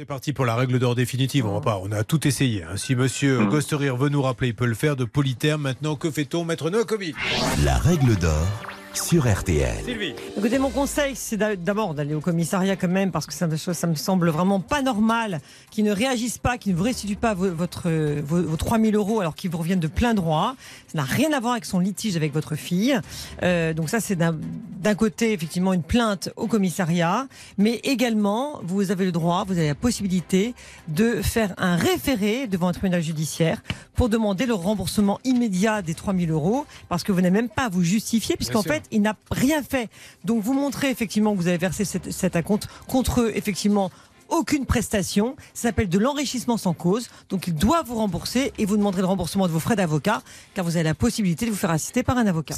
C'est parti pour la règle d'or définitive. On, va pas, on a tout essayé. hein. Si monsieur Mm. Gosterir veut nous rappeler, il peut le faire de Polyterme. Maintenant, que fait-on, maître Noakovic La règle d'or sur RTL. Sylvie Écoutez, mon conseil, c'est d'a- d'abord d'aller au commissariat quand même, parce que ça, ça me semble vraiment pas normal qu'ils ne réagissent pas, qu'ils ne vous restituent pas vo- votre, vos, vos 3 000 euros alors qu'ils vous reviennent de plein droit. Ça n'a rien à voir avec son litige avec votre fille. Euh, donc ça, c'est d'un côté, effectivement, une plainte au commissariat, mais également, vous avez le droit, vous avez la possibilité de faire un référé devant un tribunal judiciaire pour demander le remboursement immédiat des 3 000 euros, parce que vous n'avez même pas à vous justifier, puisqu'en fait, il n'a rien fait. Donc vous montrez effectivement que vous avez versé cet, cet acompte contre eux, effectivement, aucune prestation. Ça s'appelle de l'enrichissement sans cause. Donc il doit vous rembourser et vous demanderez le remboursement de vos frais d'avocat, car vous avez la possibilité de vous faire assister par un avocat.